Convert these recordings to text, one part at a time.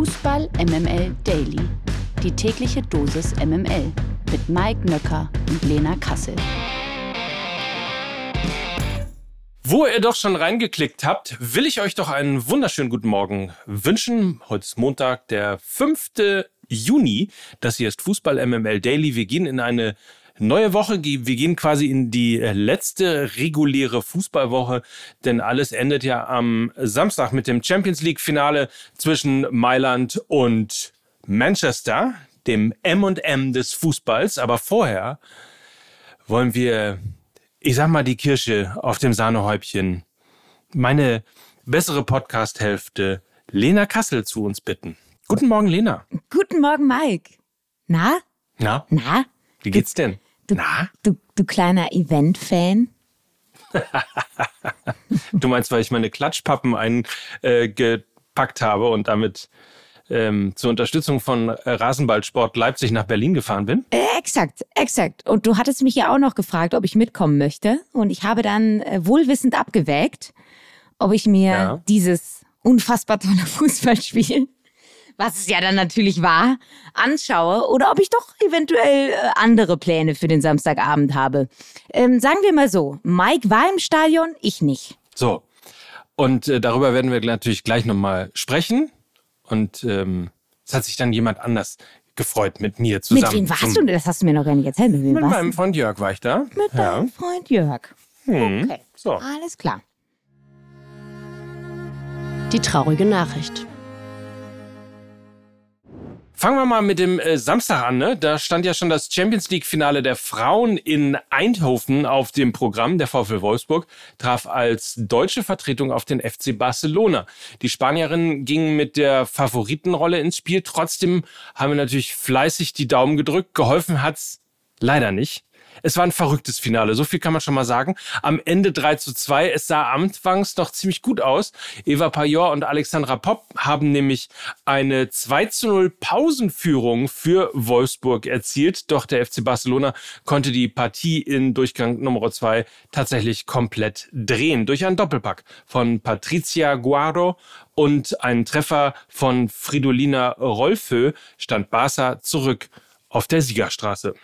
Fußball MML Daily. Die tägliche Dosis MML mit Mike Nöcker und Lena Kassel. Wo ihr doch schon reingeklickt habt, will ich euch doch einen wunderschönen guten Morgen wünschen. Heute ist Montag, der 5. Juni. Das hier ist Fußball MML Daily. Wir gehen in eine Neue Woche, wir gehen quasi in die äh, letzte reguläre Fußballwoche, denn alles endet ja am Samstag mit dem Champions League Finale zwischen Mailand und Manchester, dem M&M des Fußballs. Aber vorher wollen wir, ich sag mal, die Kirsche auf dem Sahnehäubchen, meine bessere Podcast-Hälfte, Lena Kassel, zu uns bitten. Guten Morgen, Lena. Guten Morgen, Mike. Na? Na? Na? Wie geht's denn? Du, Na? Du, du kleiner Event-Fan? du meinst, weil ich meine Klatschpappen eingepackt habe und damit ähm, zur Unterstützung von Rasenballsport Leipzig nach Berlin gefahren bin? Äh, exakt, exakt. Und du hattest mich ja auch noch gefragt, ob ich mitkommen möchte. Und ich habe dann äh, wohlwissend abgewägt, ob ich mir ja. dieses unfassbar tolle Fußballspiel was es ja dann natürlich war, anschaue oder ob ich doch eventuell äh, andere Pläne für den Samstagabend habe. Ähm, sagen wir mal so, Mike war im Stadion, ich nicht. So, und äh, darüber werden wir natürlich gleich nochmal sprechen. Und ähm, es hat sich dann jemand anders gefreut mit mir zusammen. Mit wem warst du? Das hast du mir noch gar nicht erzählt. Mit, mit meinem Freund Jörg war ich da. Mit ja. deinem Freund Jörg. Hm. Okay, so. alles klar. Die traurige Nachricht. Fangen wir mal mit dem äh, Samstag an. Ne? Da stand ja schon das Champions League-Finale der Frauen in Eindhoven auf dem Programm. Der VfL Wolfsburg traf als deutsche Vertretung auf den FC Barcelona. Die Spanierinnen gingen mit der Favoritenrolle ins Spiel. Trotzdem haben wir natürlich fleißig die Daumen gedrückt. Geholfen hat's leider nicht. Es war ein verrücktes Finale, so viel kann man schon mal sagen. Am Ende 3 zu 2. Es sah anfangs noch ziemlich gut aus. Eva Pajor und Alexandra Popp haben nämlich eine 2 zu 0 Pausenführung für Wolfsburg erzielt. Doch der FC Barcelona konnte die Partie in Durchgang Nummer 2 tatsächlich komplett drehen. Durch einen Doppelpack von Patricia Guaro und einen Treffer von Fridolina Rolfö stand Barca zurück auf der Siegerstraße.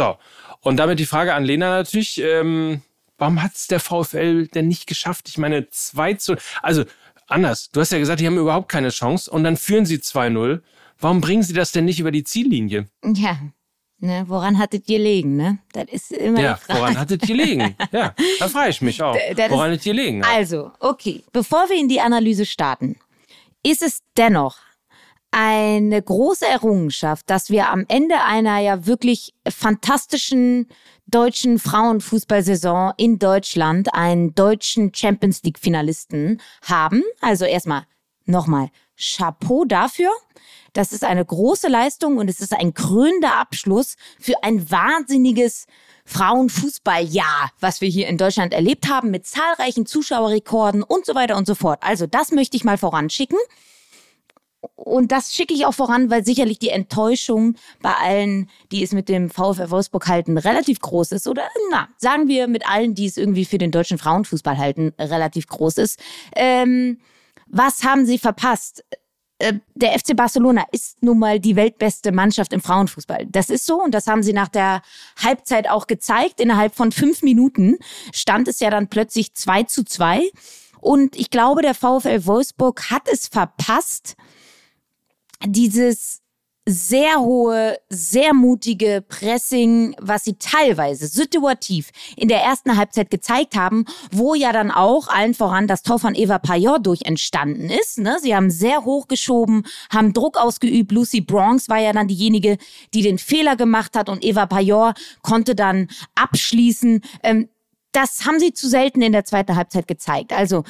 So, und damit die Frage an Lena natürlich, ähm, warum hat es der VfL denn nicht geschafft? Ich meine, 2 zu. Also anders, du hast ja gesagt, die haben überhaupt keine Chance und dann führen sie 2-0. Warum bringen sie das denn nicht über die Ziellinie? Ja, Ne, woran hattet ihr liegen, ne? Das ist immer Ja, woran hattet ihr liegen? Ja, da frage ich mich auch. Das woran hattet ihr liegen? Also, okay, bevor wir in die Analyse starten, ist es dennoch eine große Errungenschaft, dass wir am Ende einer ja wirklich fantastischen deutschen Frauenfußballsaison in Deutschland einen deutschen Champions League Finalisten haben. Also erstmal nochmal Chapeau dafür. Das ist eine große Leistung und es ist ein krönender Abschluss für ein wahnsinniges Frauenfußballjahr, was wir hier in Deutschland erlebt haben, mit zahlreichen Zuschauerrekorden und so weiter und so fort. Also das möchte ich mal voranschicken. Und das schicke ich auch voran, weil sicherlich die Enttäuschung bei allen, die es mit dem VfL Wolfsburg halten, relativ groß ist. Oder na, sagen wir mit allen, die es irgendwie für den deutschen Frauenfußball halten, relativ groß ist. Ähm, was haben sie verpasst? Äh, der FC Barcelona ist nun mal die weltbeste Mannschaft im Frauenfußball. Das ist so und das haben sie nach der Halbzeit auch gezeigt. Innerhalb von fünf Minuten stand es ja dann plötzlich 2 zu 2. Und ich glaube, der VfL Wolfsburg hat es verpasst, dieses sehr hohe, sehr mutige Pressing, was sie teilweise situativ in der ersten Halbzeit gezeigt haben, wo ja dann auch allen voran das Tor von Eva Pajor durch entstanden ist. Ne? Sie haben sehr hoch geschoben, haben Druck ausgeübt. Lucy Bronx war ja dann diejenige, die den Fehler gemacht hat und Eva Pajor konnte dann abschließen. Ähm, das haben sie zu selten in der zweiten Halbzeit gezeigt. Also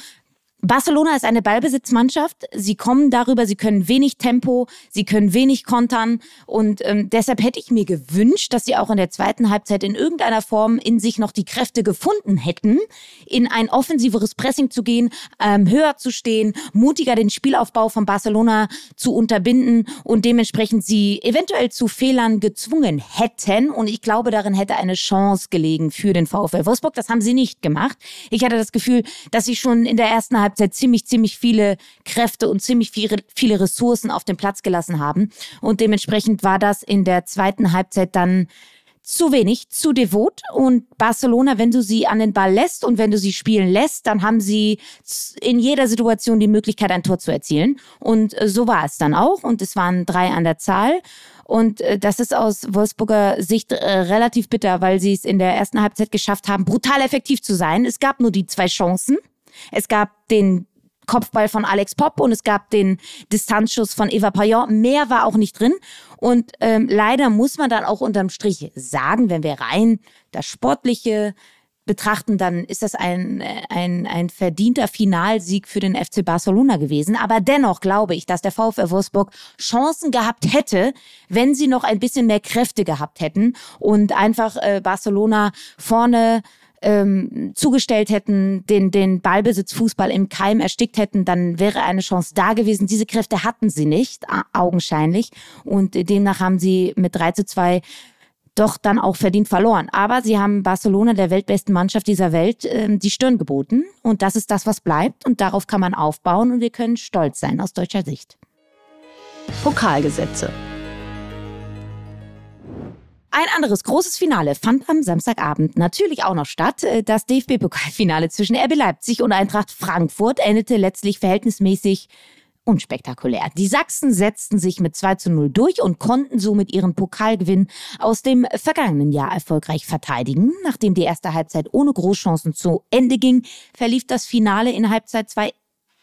Barcelona ist eine Ballbesitzmannschaft. Sie kommen darüber, sie können wenig Tempo, sie können wenig kontern. Und ähm, deshalb hätte ich mir gewünscht, dass sie auch in der zweiten Halbzeit in irgendeiner Form in sich noch die Kräfte gefunden hätten, in ein offensiveres Pressing zu gehen, ähm, höher zu stehen, mutiger den Spielaufbau von Barcelona zu unterbinden und dementsprechend sie eventuell zu Fehlern gezwungen hätten. Und ich glaube, darin hätte eine Chance gelegen für den VfL Wolfsburg. Das haben sie nicht gemacht. Ich hatte das Gefühl, dass sie schon in der ersten Halbzeit Halbzeit ziemlich, ziemlich viele Kräfte und ziemlich viele, viele Ressourcen auf den Platz gelassen haben. Und dementsprechend war das in der zweiten Halbzeit dann zu wenig, zu devot. Und Barcelona, wenn du sie an den Ball lässt und wenn du sie spielen lässt, dann haben sie in jeder Situation die Möglichkeit, ein Tor zu erzielen. Und äh, so war es dann auch. Und es waren drei an der Zahl. Und äh, das ist aus Wolfsburger Sicht äh, relativ bitter, weil sie es in der ersten Halbzeit geschafft haben, brutal effektiv zu sein. Es gab nur die zwei Chancen. Es gab den Kopfball von Alex Popp und es gab den Distanzschuss von Eva Payon. Mehr war auch nicht drin. Und ähm, leider muss man dann auch unterm Strich sagen, wenn wir rein das Sportliche betrachten, dann ist das ein, ein, ein verdienter Finalsieg für den FC Barcelona gewesen. Aber dennoch glaube ich, dass der VfR Wolfsburg Chancen gehabt hätte, wenn sie noch ein bisschen mehr Kräfte gehabt hätten und einfach äh, Barcelona vorne ähm, zugestellt hätten, den, den Ballbesitzfußball im Keim erstickt hätten, dann wäre eine Chance da gewesen. Diese Kräfte hatten sie nicht, augenscheinlich. Und demnach haben sie mit 3 zu 2 doch dann auch verdient verloren. Aber sie haben Barcelona, der weltbesten Mannschaft dieser Welt, äh, die Stirn geboten. Und das ist das, was bleibt. Und darauf kann man aufbauen. Und wir können stolz sein aus deutscher Sicht. Pokalgesetze. Ein anderes großes Finale fand am Samstagabend natürlich auch noch statt. Äh, das DFB-Pokalfinale zwischen RB Leipzig und Eintracht Frankfurt endete letztlich verhältnismäßig unspektakulär. Die Sachsen setzten sich mit 2 zu 0 durch und konnten somit ihren Pokalgewinn aus dem vergangenen Jahr erfolgreich verteidigen. Nachdem die erste Halbzeit ohne Großchancen zu Ende ging, verlief das Finale in Halbzeit 2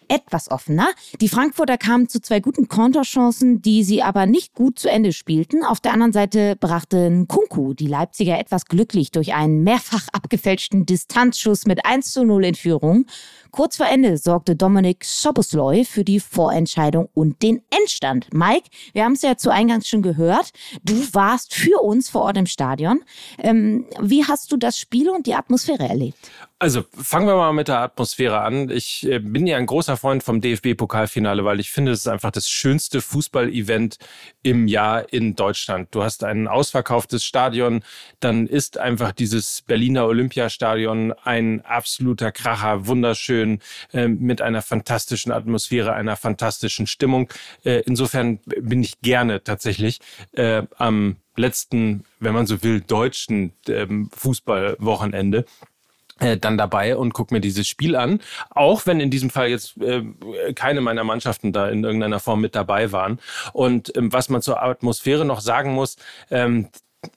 etwas offener. Die Frankfurter kamen zu zwei guten Konterchancen, die sie aber nicht gut zu Ende spielten. Auf der anderen Seite brachten Kunku die Leipziger etwas glücklich durch einen mehrfach abgefälschten Distanzschuss mit 1 zu 0 in Führung. Kurz vor Ende sorgte Dominik Sobosloy für die Vorentscheidung und den Endstand. Mike, wir haben es ja zu Eingangs schon gehört. Du warst für uns vor Ort im Stadion. Ähm, wie hast du das Spiel und die Atmosphäre erlebt? Also fangen wir mal mit der Atmosphäre an. Ich äh, bin ja ein großer Freund vom DFB-Pokalfinale, weil ich finde, es ist einfach das schönste Fußball-Event im Jahr in Deutschland. Du hast ein ausverkauftes Stadion, dann ist einfach dieses Berliner Olympiastadion ein absoluter Kracher, wunderschön, äh, mit einer fantastischen Atmosphäre, einer fantastischen Stimmung. Äh, insofern bin ich gerne tatsächlich äh, am letzten, wenn man so will, deutschen ähm, Fußballwochenende äh, dann dabei und guck mir dieses Spiel an. Auch wenn in diesem Fall jetzt äh, keine meiner Mannschaften da in irgendeiner Form mit dabei waren. Und ähm, was man zur Atmosphäre noch sagen muss, ähm,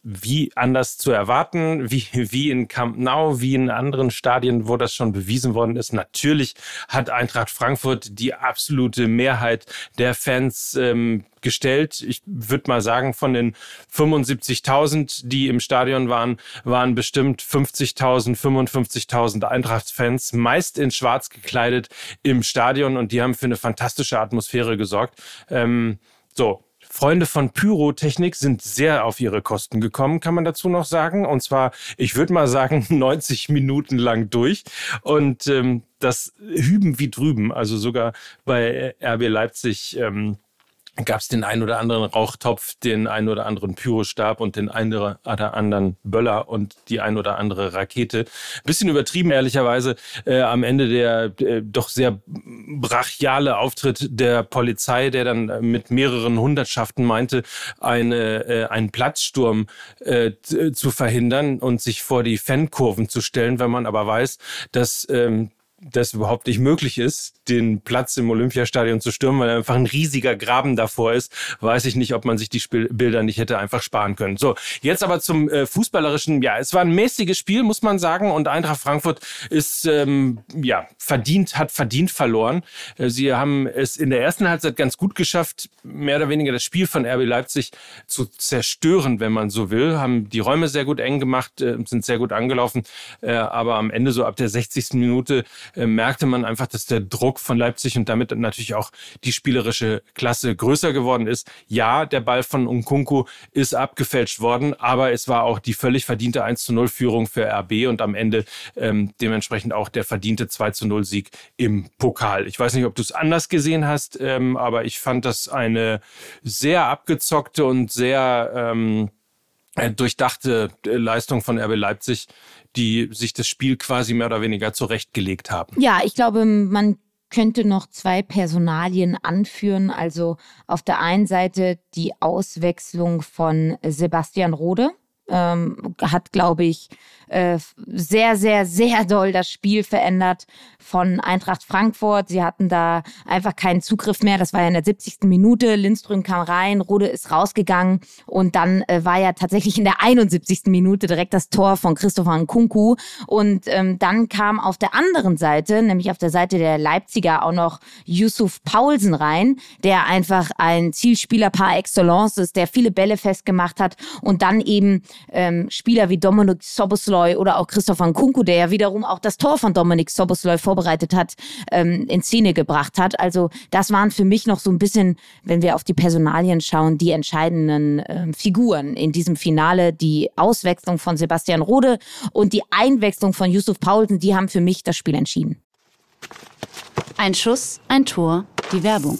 wie anders zu erwarten, wie, wie in Camp Nou, wie in anderen Stadien, wo das schon bewiesen worden ist. Natürlich hat Eintracht Frankfurt die absolute Mehrheit der Fans ähm, gestellt. Ich würde mal sagen, von den 75.000, die im Stadion waren, waren bestimmt 50.000, 55.000 Eintracht-Fans, meist in schwarz gekleidet im Stadion und die haben für eine fantastische Atmosphäre gesorgt. Ähm, so, Freunde von Pyrotechnik sind sehr auf ihre Kosten gekommen, kann man dazu noch sagen. Und zwar, ich würde mal sagen, 90 Minuten lang durch. Und ähm, das hüben wie drüben. Also sogar bei RB Leipzig. Ähm, gab es den einen oder anderen Rauchtopf, den einen oder anderen Pyrostab und den einen oder anderen Böller und die ein oder andere Rakete. Bisschen übertrieben, ehrlicherweise. Äh, am Ende der äh, doch sehr brachiale Auftritt der Polizei, der dann mit mehreren Hundertschaften meinte, eine, äh, einen Platzsturm äh, zu verhindern und sich vor die Fankurven zu stellen, wenn man aber weiß, dass ähm, das überhaupt nicht möglich ist, den Platz im Olympiastadion zu stürmen, weil einfach ein riesiger Graben davor ist, weiß ich nicht, ob man sich die Spiel Bilder nicht hätte einfach sparen können. So, jetzt aber zum äh, fußballerischen. Ja, es war ein mäßiges Spiel, muss man sagen, und Eintracht Frankfurt ist ähm, ja verdient, hat verdient verloren. Äh, sie haben es in der ersten Halbzeit ganz gut geschafft, mehr oder weniger das Spiel von RB Leipzig zu zerstören, wenn man so will. Haben die Räume sehr gut eng gemacht, äh, sind sehr gut angelaufen, äh, aber am Ende so ab der 60. Minute äh, merkte man einfach, dass der Druck von Leipzig und damit natürlich auch die spielerische Klasse größer geworden ist. Ja, der Ball von Unkunku ist abgefälscht worden, aber es war auch die völlig verdiente 1 zu 0 Führung für RB und am Ende ähm, dementsprechend auch der verdiente 2 zu 0 Sieg im Pokal. Ich weiß nicht, ob du es anders gesehen hast, ähm, aber ich fand das eine sehr abgezockte und sehr ähm, äh, durchdachte äh, Leistung von RB Leipzig, die sich das Spiel quasi mehr oder weniger zurechtgelegt haben. Ja, ich glaube, man könnte noch zwei Personalien anführen. Also auf der einen Seite die Auswechslung von Sebastian Rode. Ähm, hat, glaube ich, äh, sehr, sehr, sehr doll das Spiel verändert von Eintracht Frankfurt. Sie hatten da einfach keinen Zugriff mehr. Das war ja in der 70. Minute. Lindström kam rein, Rode ist rausgegangen und dann äh, war ja tatsächlich in der 71. Minute direkt das Tor von Christopher Nkunku. Und ähm, dann kam auf der anderen Seite, nämlich auf der Seite der Leipziger, auch noch Yusuf Paulsen rein, der einfach ein Zielspieler par excellence ist, der viele Bälle festgemacht hat und dann eben ähm, Spieler wie Dominik Soboslov Sobosloi oder auch Christopher Nkunku, der ja wiederum auch das Tor von Dominik Sobosloi vorbereitet hat, ähm, in Szene gebracht hat. Also das waren für mich noch so ein bisschen, wenn wir auf die Personalien schauen, die entscheidenden ähm, Figuren in diesem Finale. Die Auswechslung von Sebastian Rode und die Einwechslung von Yusuf Paulsen, die haben für mich das Spiel entschieden. Ein Schuss, ein Tor, die Werbung.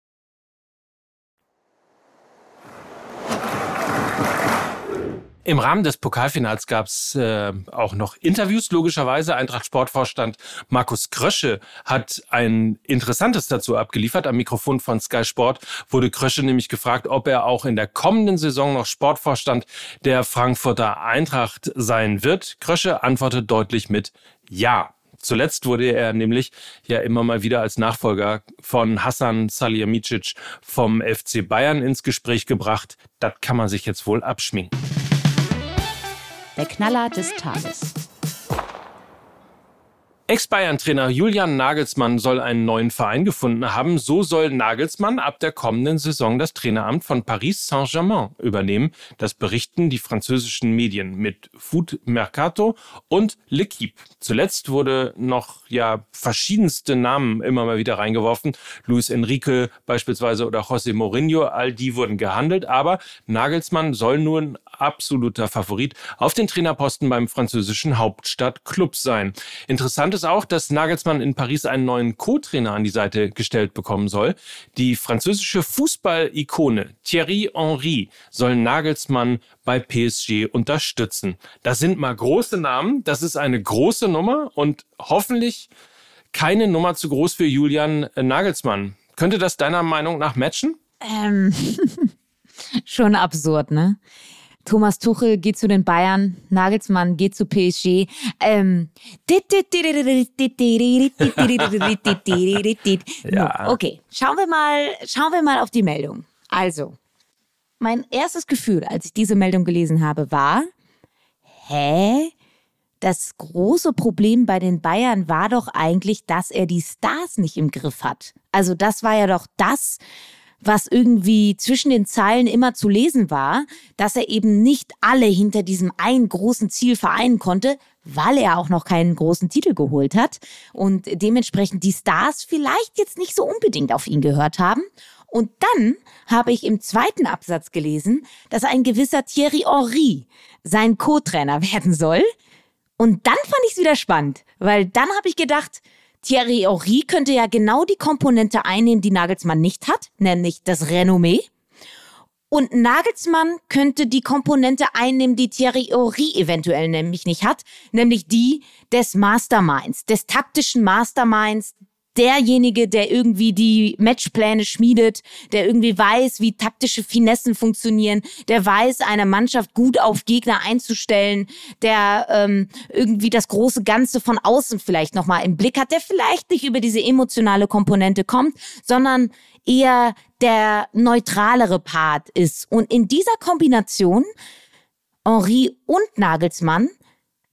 Im Rahmen des Pokalfinals gab es äh, auch noch Interviews, logischerweise. Eintracht Sportvorstand Markus Krösche hat ein Interessantes dazu abgeliefert. Am Mikrofon von Sky Sport wurde Krösche nämlich gefragt, ob er auch in der kommenden Saison noch Sportvorstand der Frankfurter Eintracht sein wird. Krösche antwortet deutlich mit Ja. Zuletzt wurde er nämlich ja immer mal wieder als Nachfolger von Hassan Salihamidzic vom FC Bayern ins Gespräch gebracht. Das kann man sich jetzt wohl abschminken. Der Knaller des Tages. Ex-Bayern-Trainer Julian Nagelsmann soll einen neuen Verein gefunden haben. So soll Nagelsmann ab der kommenden Saison das Traineramt von Paris Saint-Germain übernehmen. Das berichten die französischen Medien mit Food Mercato und L'Equipe. Zuletzt wurde noch ja verschiedenste Namen immer mal wieder reingeworfen. Luis Enrique beispielsweise oder José Mourinho, all die wurden gehandelt. Aber Nagelsmann soll nun absoluter Favorit auf den Trainerposten beim französischen Hauptstadtclub sein. Interessant ist auch, dass Nagelsmann in Paris einen neuen Co-Trainer an die Seite gestellt bekommen soll. Die französische Fußball-Ikone Thierry Henry soll Nagelsmann bei PSG unterstützen. Das sind mal große Namen, das ist eine große Nummer und hoffentlich keine Nummer zu groß für Julian Nagelsmann. Könnte das deiner Meinung nach matchen? Ähm, schon absurd, ne? Thomas Tuchel geht zu den Bayern, Nagelsmann geht zu PSG. Ähm. ja. Okay, schauen wir mal, schauen wir mal auf die Meldung. Also, mein erstes Gefühl, als ich diese Meldung gelesen habe, war, hä? Das große Problem bei den Bayern war doch eigentlich, dass er die Stars nicht im Griff hat. Also das war ja doch das, was irgendwie zwischen den Zeilen immer zu lesen war, dass er eben nicht alle hinter diesem einen großen Ziel vereinen konnte, weil er auch noch keinen großen Titel geholt hat und dementsprechend die Stars vielleicht jetzt nicht so unbedingt auf ihn gehört haben. Und dann habe ich im zweiten Absatz gelesen, dass ein gewisser Thierry Henry sein Co-Trainer werden soll. Und dann fand ich es wieder spannend, weil dann habe ich gedacht, Thierry Henry könnte ja genau die Komponente einnehmen, die Nagelsmann nicht hat, nämlich das Renommee. Und Nagelsmann könnte die Komponente einnehmen, die Thierry Henry eventuell nämlich nicht hat, nämlich die des Masterminds, des taktischen Masterminds, derjenige, der irgendwie die Matchpläne schmiedet, der irgendwie weiß, wie taktische Finessen funktionieren, der weiß, eine Mannschaft gut auf Gegner einzustellen, der ähm, irgendwie das große Ganze von außen vielleicht nochmal im Blick hat, der vielleicht nicht über diese emotionale Komponente kommt, sondern eher der neutralere Part ist. Und in dieser Kombination Henri und Nagelsmann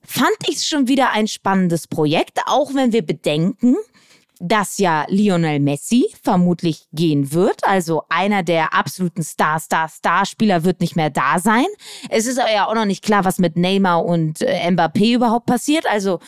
fand ich es schon wieder ein spannendes Projekt, auch wenn wir bedenken, dass ja Lionel Messi vermutlich gehen wird. Also einer der absoluten Star, Star, Star-Spieler wird nicht mehr da sein. Es ist aber ja auch noch nicht klar, was mit Neymar und äh, Mbappé überhaupt passiert. Also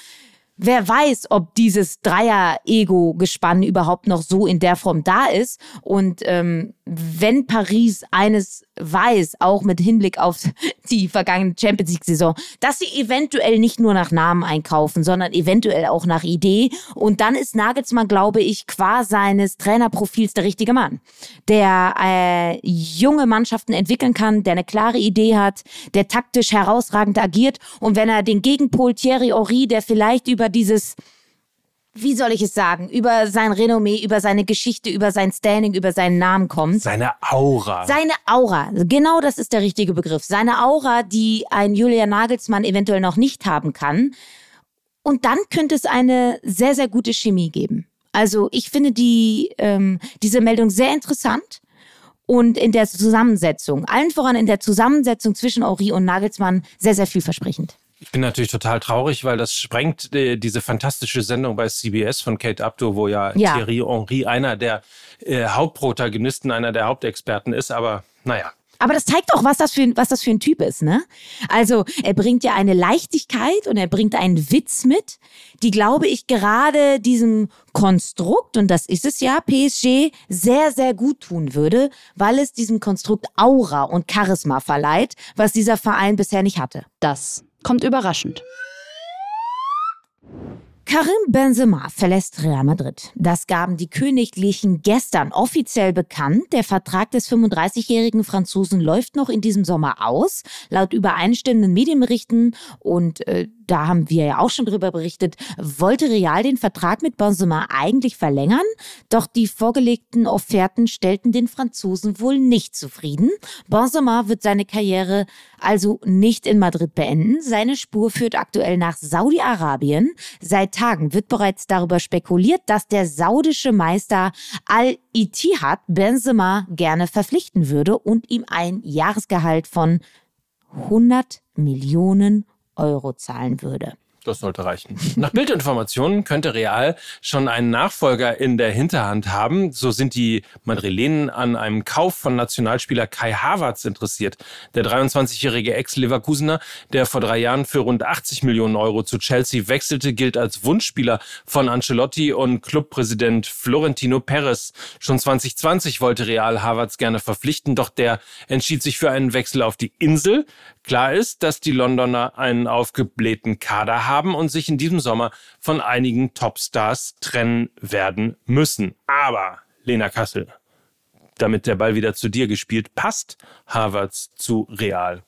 wer weiß, ob dieses Dreier-Ego-Gespann überhaupt noch so in der Form da ist. Und ähm, wenn Paris eines weiß, auch mit Hinblick auf die vergangene Champions League-Saison, dass sie eventuell nicht nur nach Namen einkaufen, sondern eventuell auch nach Idee. Und dann ist Nagelsmann, glaube ich, qua seines Trainerprofils der richtige Mann, der äh, junge Mannschaften entwickeln kann, der eine klare Idee hat, der taktisch herausragend agiert. Und wenn er den Gegenpol Thierry Henry, der vielleicht über dieses wie soll ich es sagen, über sein Renommee, über seine Geschichte, über sein Standing, über seinen Namen kommt. Seine Aura. Seine Aura. Genau das ist der richtige Begriff. Seine Aura, die ein Julian Nagelsmann eventuell noch nicht haben kann. Und dann könnte es eine sehr, sehr gute Chemie geben. Also ich finde die, ähm, diese Meldung sehr interessant und in der Zusammensetzung, allen voran in der Zusammensetzung zwischen Ori und Nagelsmann sehr, sehr vielversprechend. Ich bin natürlich total traurig, weil das sprengt äh, diese fantastische Sendung bei CBS von Kate Abdo, wo ja, ja. Thierry Henry einer der äh, Hauptprotagonisten, einer der Hauptexperten ist. Aber naja, aber das zeigt doch, was das für, was das für ein Typ ist, ne? Also, er bringt ja eine Leichtigkeit und er bringt einen Witz mit, die, glaube ich, gerade diesem Konstrukt, und das ist es ja, PSG, sehr, sehr gut tun würde, weil es diesem Konstrukt Aura und Charisma verleiht, was dieser Verein bisher nicht hatte. Das kommt überraschend. Karim Benzema verlässt Real Madrid. Das gaben die Königlichen gestern offiziell bekannt. Der Vertrag des 35-jährigen Franzosen läuft noch in diesem Sommer aus. Laut übereinstimmenden Medienberichten und äh, da haben wir ja auch schon drüber berichtet, wollte Real den Vertrag mit Benzema eigentlich verlängern, doch die vorgelegten Offerten stellten den Franzosen wohl nicht zufrieden. Benzema wird seine Karriere also nicht in Madrid beenden. Seine Spur führt aktuell nach Saudi-Arabien. Seit Tagen wird bereits darüber spekuliert, dass der saudische Meister Al-Ittihad Benzema gerne verpflichten würde und ihm ein Jahresgehalt von 100 Millionen Euro zahlen würde. Das sollte reichen. Nach Bildinformationen könnte Real schon einen Nachfolger in der Hinterhand haben. So sind die Madrilenen an einem Kauf von Nationalspieler Kai Havertz interessiert. Der 23-jährige Ex-Leverkusener, der vor drei Jahren für rund 80 Millionen Euro zu Chelsea wechselte, gilt als Wunschspieler von Ancelotti und Clubpräsident Florentino Perez. Schon 2020 wollte Real Havertz gerne verpflichten, doch der entschied sich für einen Wechsel auf die Insel. Klar ist, dass die Londoner einen aufgeblähten Kader haben und sich in diesem Sommer von einigen Topstars trennen werden müssen. Aber, Lena Kassel, damit der Ball wieder zu dir gespielt, passt Harvards zu Real.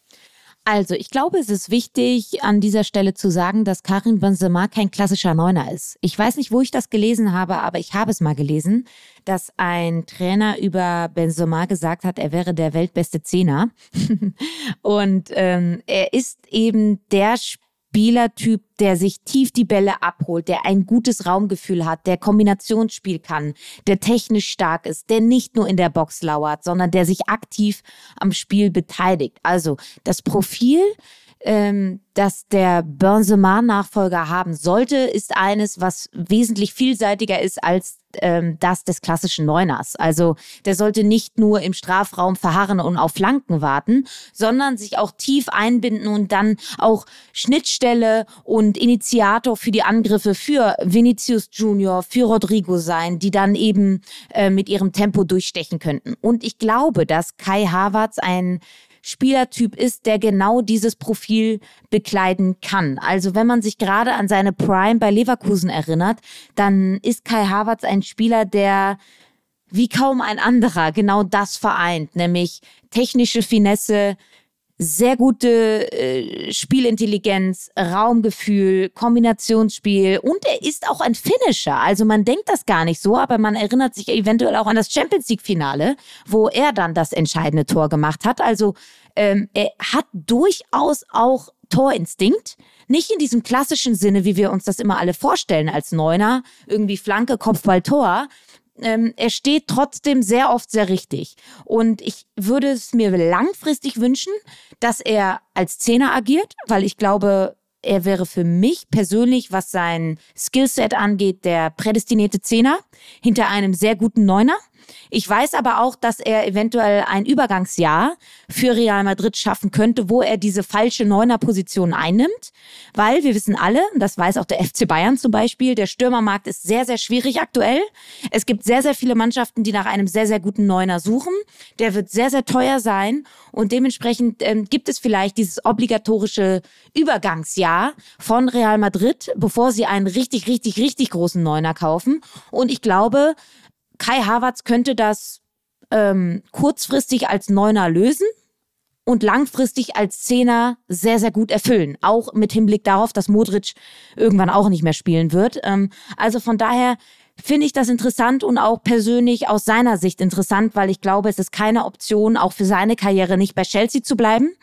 Also, ich glaube, es ist wichtig, an dieser Stelle zu sagen, dass Karim Benzema kein klassischer Neuner ist. Ich weiß nicht, wo ich das gelesen habe, aber ich habe es mal gelesen, dass ein Trainer über Benzema gesagt hat, er wäre der weltbeste Zehner. Und ähm, er ist eben der Spieler, Spielertyp, der sich tief die Bälle abholt, der ein gutes Raumgefühl hat, der Kombinationsspiel kann, der technisch stark ist, der nicht nur in der Box lauert, sondern der sich aktiv am Spiel beteiligt. Also das Profil ähm, dass der Benzema-Nachfolger haben sollte, ist eines, was wesentlich vielseitiger ist als ähm, das des klassischen Neuners. Also der sollte nicht nur im Strafraum verharren und auf Flanken warten, sondern sich auch tief einbinden und dann auch Schnittstelle und Initiator für die Angriffe für Vinicius Junior, für Rodrigo sein, die dann eben äh, mit ihrem Tempo durchstechen könnten. Und ich glaube, dass Kai Havertz ein Spielertyp ist, der genau dieses Profil bekleiden kann. Also wenn man sich gerade an seine Prime bei Leverkusen erinnert, dann ist Kai Havertz ein Spieler, der wie kaum ein anderer genau das vereint, nämlich technische Finesse, sehr gute äh, Spielintelligenz, Raumgefühl, Kombinationsspiel und er ist auch ein Finisher. Also man denkt das gar nicht so, aber man erinnert sich eventuell auch an das Champions League Finale, wo er dann das entscheidende Tor gemacht hat. Also ähm, er hat durchaus auch Torinstinkt. Nicht in diesem klassischen Sinne, wie wir uns das immer alle vorstellen als Neuner, irgendwie Flanke, Kopfball, Tor, ähm, er steht trotzdem sehr oft sehr richtig. Und ich würde es mir langfristig wünschen, dass er als Zehner agiert, weil ich glaube, er wäre für mich persönlich, was sein Skillset angeht, der prädestinierte Zehner hinter einem sehr guten Neuner. Ich weiß aber auch, dass er eventuell ein Übergangsjahr für Real Madrid schaffen könnte, wo er diese falsche Neuner-Position einnimmt, weil wir wissen alle, das weiß auch der FC Bayern zum Beispiel, der Stürmermarkt ist sehr, sehr schwierig aktuell. Es gibt sehr, sehr viele Mannschaften, die nach einem sehr, sehr guten Neuner suchen. Der wird sehr, sehr teuer sein und dementsprechend ähm, gibt es vielleicht dieses obligatorische Übergangsjahr von Real Madrid, bevor sie einen richtig, richtig, richtig großen Neuner kaufen. Und ich glaube, Kai Havertz könnte das ähm, kurzfristig als Neuner lösen und langfristig als Zehner sehr, sehr gut erfüllen. Auch mit Hinblick darauf, dass Modric irgendwann auch nicht mehr spielen wird. Ähm, also von daher finde ich das interessant und auch persönlich aus seiner Sicht interessant, weil ich glaube, es ist keine Option, auch für seine Karriere nicht bei Chelsea zu bleiben.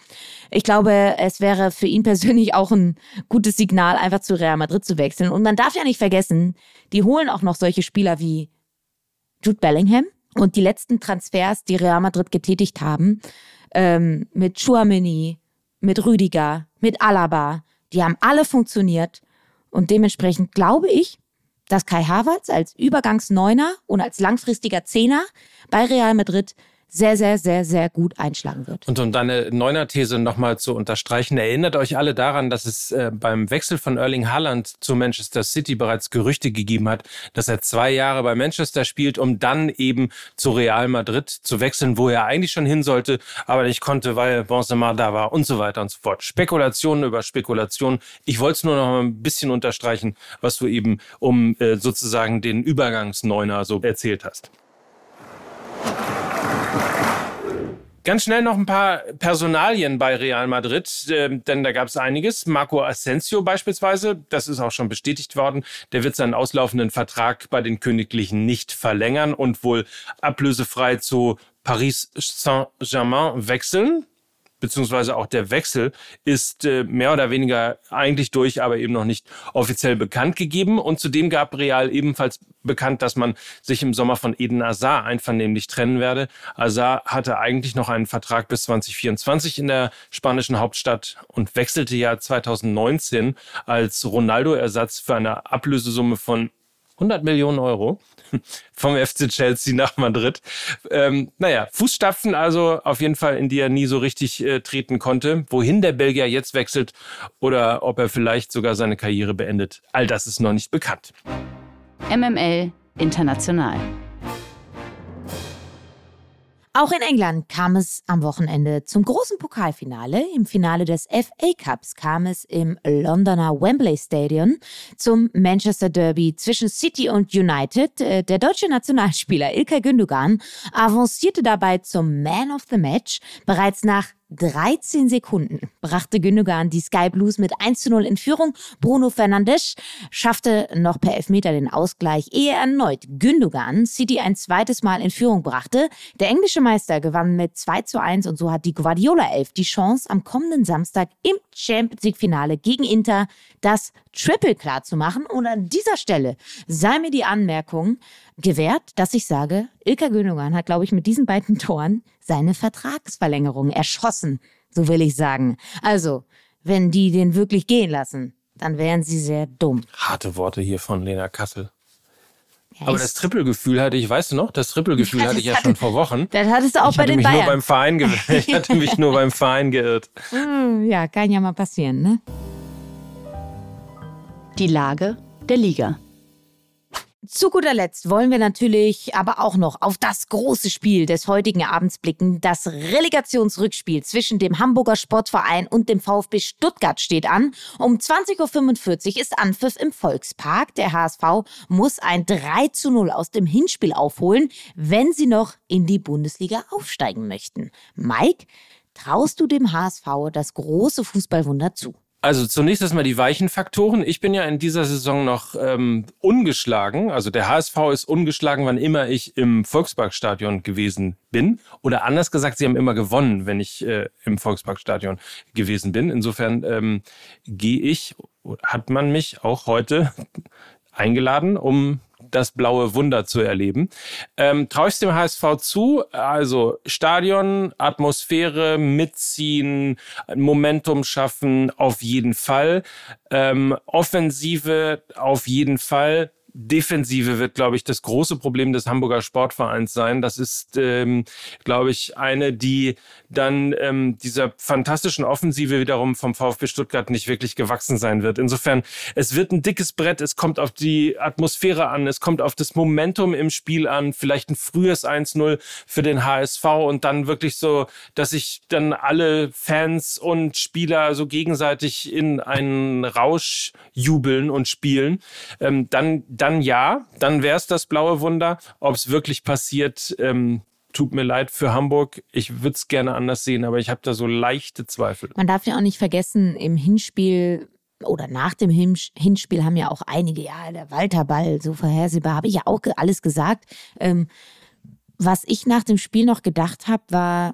Ich glaube, es wäre für ihn persönlich auch ein gutes Signal, einfach zu Real Madrid zu wechseln. Und man darf ja nicht vergessen, die holen auch noch solche Spieler wie Jude Bellingham. Und die letzten Transfers, die Real Madrid getätigt haben, ähm, mit Chouameni, mit Rüdiger, mit Alaba, die haben alle funktioniert. Und dementsprechend glaube ich, dass Kai Havertz als Übergangsneuner und als langfristiger Zehner bei Real Madrid sehr, sehr, sehr, sehr gut einschlagen wird. Und um deine Neuner-These nochmal zu unterstreichen, erinnert euch alle daran, dass es äh, beim Wechsel von Erling Haaland zu Manchester City bereits Gerüchte gegeben hat, dass er zwei Jahre bei Manchester spielt, um dann eben zu Real Madrid zu wechseln, wo er eigentlich schon hin sollte, aber nicht konnte, weil Benzema da war und so weiter und so fort. Spekulationen über Spekulationen. Ich wollte es nur noch mal ein bisschen unterstreichen, was du eben um äh, sozusagen den Übergangsneuner so erzählt hast. Ganz schnell noch ein paar Personalien bei Real Madrid, äh, denn da gab es einiges. Marco Asensio beispielsweise, das ist auch schon bestätigt worden, der wird seinen auslaufenden Vertrag bei den Königlichen nicht verlängern und wohl ablösefrei zu Paris Saint-Germain wechseln beziehungsweise auch der Wechsel ist äh, mehr oder weniger eigentlich durch, aber eben noch nicht offiziell bekannt gegeben. Und zudem gab Real ebenfalls bekannt, dass man sich im Sommer von Eden Azar einvernehmlich trennen werde. Azar hatte eigentlich noch einen Vertrag bis 2024 in der spanischen Hauptstadt und wechselte ja 2019 als Ronaldo-Ersatz für eine Ablösesumme von 100 Millionen Euro vom FC Chelsea nach Madrid. Ähm, naja, Fußstapfen also auf jeden Fall, in die er nie so richtig äh, treten konnte. Wohin der Belgier jetzt wechselt oder ob er vielleicht sogar seine Karriere beendet, all das ist noch nicht bekannt. MML International. Auch in England kam es am Wochenende zum großen Pokalfinale. Im Finale des FA Cups kam es im Londoner Wembley Stadion zum Manchester Derby zwischen City und United. Äh, der deutsche Nationalspieler Ilkay Gündogan avancierte dabei zum Man of the Match bereits nach 13 Sekunden brachte Gündogan die Sky Blues mit 1 zu 0 in Führung. Bruno Fernandes schaffte noch per Elfmeter den Ausgleich, ehe erneut Gündogan City ein zweites Mal in Führung brachte. Der englische Meister gewann mit 2 zu 1 und so hat die Guardiola Elf die Chance, am kommenden Samstag im Champions League Finale gegen Inter das Triple klar zu machen. Und an dieser Stelle sei mir die Anmerkung, gewährt, dass ich sage, Ilka Gündogan hat, glaube ich, mit diesen beiden Toren seine Vertragsverlängerung erschossen, so will ich sagen. Also, wenn die den wirklich gehen lassen, dann wären sie sehr dumm. Harte Worte hier von Lena Kassel. Ja, Aber das Trippelgefühl hatte ich, weißt du noch, das Trippelgefühl hatte ich ja schon vor Wochen. Das hattest du auch ich bei den mich Bayern. Nur beim Verein ich hatte mich nur beim Verein geirrt. Hm, ja, kann ja mal passieren, ne? Die Lage der Liga. Zu guter Letzt wollen wir natürlich aber auch noch auf das große Spiel des heutigen Abends blicken. Das Relegationsrückspiel zwischen dem Hamburger Sportverein und dem VfB Stuttgart steht an. Um 20.45 Uhr ist Anpfiff im Volkspark. Der HSV muss ein 3 zu 0 aus dem Hinspiel aufholen, wenn sie noch in die Bundesliga aufsteigen möchten. Mike, traust du dem HSV das große Fußballwunder zu? Also zunächst erstmal die weichen Faktoren. Ich bin ja in dieser Saison noch ähm, ungeschlagen. Also der HSV ist ungeschlagen, wann immer ich im Volksparkstadion gewesen bin. Oder anders gesagt, sie haben immer gewonnen, wenn ich äh, im Volksparkstadion gewesen bin. Insofern ähm, gehe ich, hat man mich auch heute eingeladen, um das blaue Wunder zu erleben. Ähm, Traue ich dem HSV zu? Also Stadion, Atmosphäre, mitziehen, Momentum schaffen, auf jeden Fall. Ähm, Offensive, auf jeden Fall. Defensive wird, glaube ich, das große Problem des Hamburger Sportvereins sein. Das ist, ähm, glaube ich, eine, die dann ähm, dieser fantastischen Offensive wiederum vom VfB Stuttgart nicht wirklich gewachsen sein wird. Insofern, es wird ein dickes Brett, es kommt auf die Atmosphäre an, es kommt auf das Momentum im Spiel an, vielleicht ein frühes 1-0 für den HSV und dann wirklich so, dass sich dann alle Fans und Spieler so gegenseitig in einen Rausch jubeln und spielen. Ähm, dann, dann ja, dann wäre es das blaue Wunder. Ob es wirklich passiert, ähm, tut mir leid für Hamburg. Ich würde es gerne anders sehen, aber ich habe da so leichte Zweifel. Man darf ja auch nicht vergessen, im Hinspiel oder nach dem Hinspiel haben ja auch einige, ja, der Walterball, so vorhersehbar, habe ich ja auch alles gesagt. Ähm, was ich nach dem Spiel noch gedacht habe, war,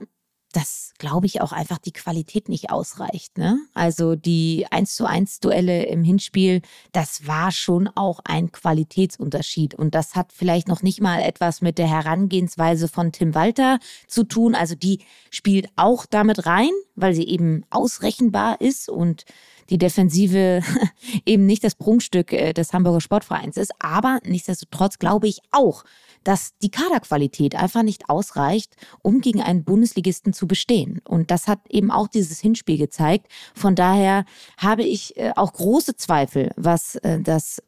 dass, glaube ich, auch einfach die Qualität nicht ausreicht. Ne? Also die 1 zu 1 Duelle im Hinspiel, das war schon auch ein Qualitätsunterschied. Und das hat vielleicht noch nicht mal etwas mit der Herangehensweise von Tim Walter zu tun. Also die spielt auch damit rein, weil sie eben ausrechenbar ist und die Defensive eben nicht das Prunkstück äh, des Hamburger Sportvereins ist. Aber nichtsdestotrotz glaube ich auch, dass die Kaderqualität einfach nicht ausreicht, um gegen einen Bundesligisten zu bestehen. Und das hat eben auch dieses Hinspiel gezeigt. Von daher habe ich äh, auch große Zweifel, was äh, das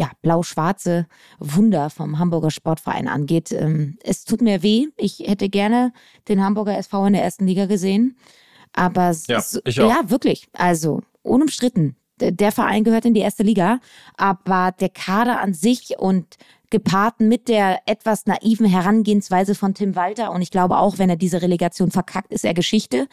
ja, blau-schwarze Wunder vom Hamburger Sportverein angeht. Ähm, es tut mir weh. Ich hätte gerne den Hamburger SV in der ersten Liga gesehen. Aber ja, auch. ja, wirklich. Also unumstritten. Der Verein gehört in die erste Liga, aber der Kader an sich und gepaart mit der etwas naiven Herangehensweise von Tim Walter. Und ich glaube auch, wenn er diese Relegation verkackt, ist er Geschichte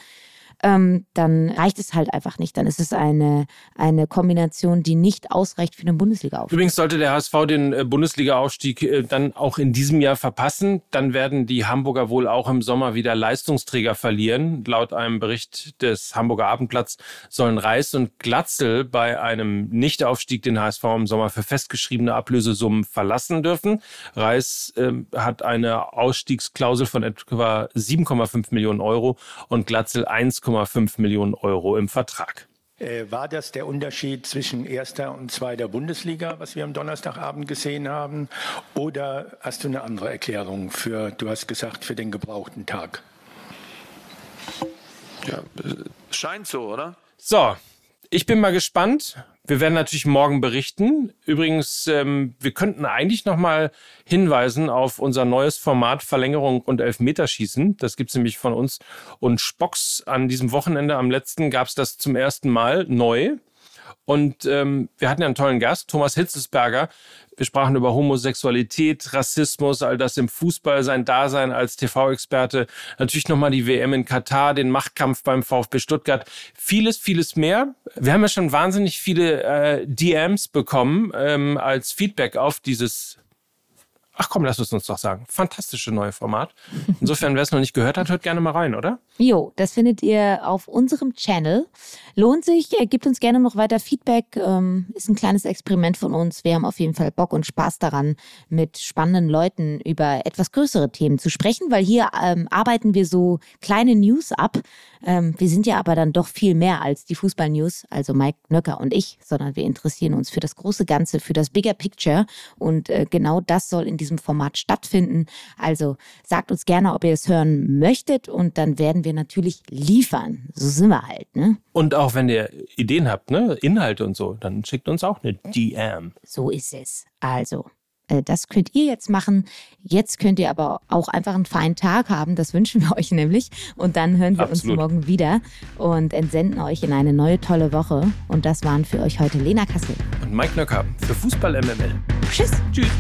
ähm, dann reicht es halt einfach nicht. Dann ist es eine, eine Kombination, die nicht ausreicht für den Bundesliga-Aufstieg. Übrigens sollte der HSV den äh, Bundesliga-Aufstieg äh, dann auch in diesem Jahr verpassen, dann werden die Hamburger wohl auch im Sommer wieder Leistungsträger verlieren. Laut einem Bericht des Hamburger Abendblatts sollen Reis und Glatzel bei einem Nichtaufstieg den HSV im Sommer für festgeschriebene Ablösesummen verlassen dürfen. Reis äh, hat eine Ausstiegsklausel von etwa 7,5 Millionen Euro und Glatzel 1, 1,5 Millionen Euro im Vertrag. Äh, war das der Unterschied zwischen erster und zweiter Bundesliga, was wir am Donnerstagabend gesehen haben? Oder hast du eine andere Erklärung für, du hast gesagt, für den gebrauchten Tag? Ja, scheint so, oder? So, ich bin mal gespannt. Wir werden natürlich morgen berichten. Übrigens, ähm, wir könnten eigentlich noch mal hinweisen auf unser neues Format Verlängerung und Elfmeterschießen. Das gibt's nämlich von uns und Spocks an diesem Wochenende. Am letzten gab's das zum ersten Mal neu. Und ähm, wir hatten ja einen tollen Gast, Thomas Hitzesberger. Wir sprachen über Homosexualität, Rassismus, all das im Fußball, sein Dasein als TV-Experte. Natürlich nochmal die WM in Katar, den Machtkampf beim VfB Stuttgart. Vieles, vieles mehr. Wir haben ja schon wahnsinnig viele äh, DMs bekommen ähm, als Feedback auf dieses Ach komm, lass es uns doch sagen. Fantastische neue Format. Insofern, wer es noch nicht gehört hat, hört gerne mal rein, oder? Jo, das findet ihr auf unserem Channel. Lohnt sich, gibt uns gerne noch weiter Feedback. Ähm, ist ein kleines Experiment von uns. Wir haben auf jeden Fall Bock und Spaß daran, mit spannenden Leuten über etwas größere Themen zu sprechen, weil hier ähm, arbeiten wir so kleine News ab. Ähm, wir sind ja aber dann doch viel mehr als die Fußball-News, also Mike Nöcker und ich, sondern wir interessieren uns für das große Ganze, für das Bigger Picture. Und äh, genau das soll in diesem Format stattfinden. Also sagt uns gerne, ob ihr es hören möchtet und dann werden wir natürlich liefern. So sind wir halt. Ne? Und auch wenn ihr Ideen habt, ne? Inhalte und so, dann schickt uns auch eine DM. So ist es. Also, äh, das könnt ihr jetzt machen. Jetzt könnt ihr aber auch einfach einen feinen Tag haben. Das wünschen wir euch nämlich. Und dann hören wir Absolut. uns morgen wieder und entsenden euch in eine neue tolle Woche. Und das waren für euch heute Lena Kassel. Und Mike Nöcker für Fußball MML. Tschüss. Tschüss.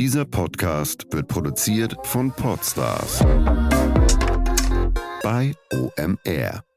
Dieser Podcast wird produziert von Podstars bei OMR.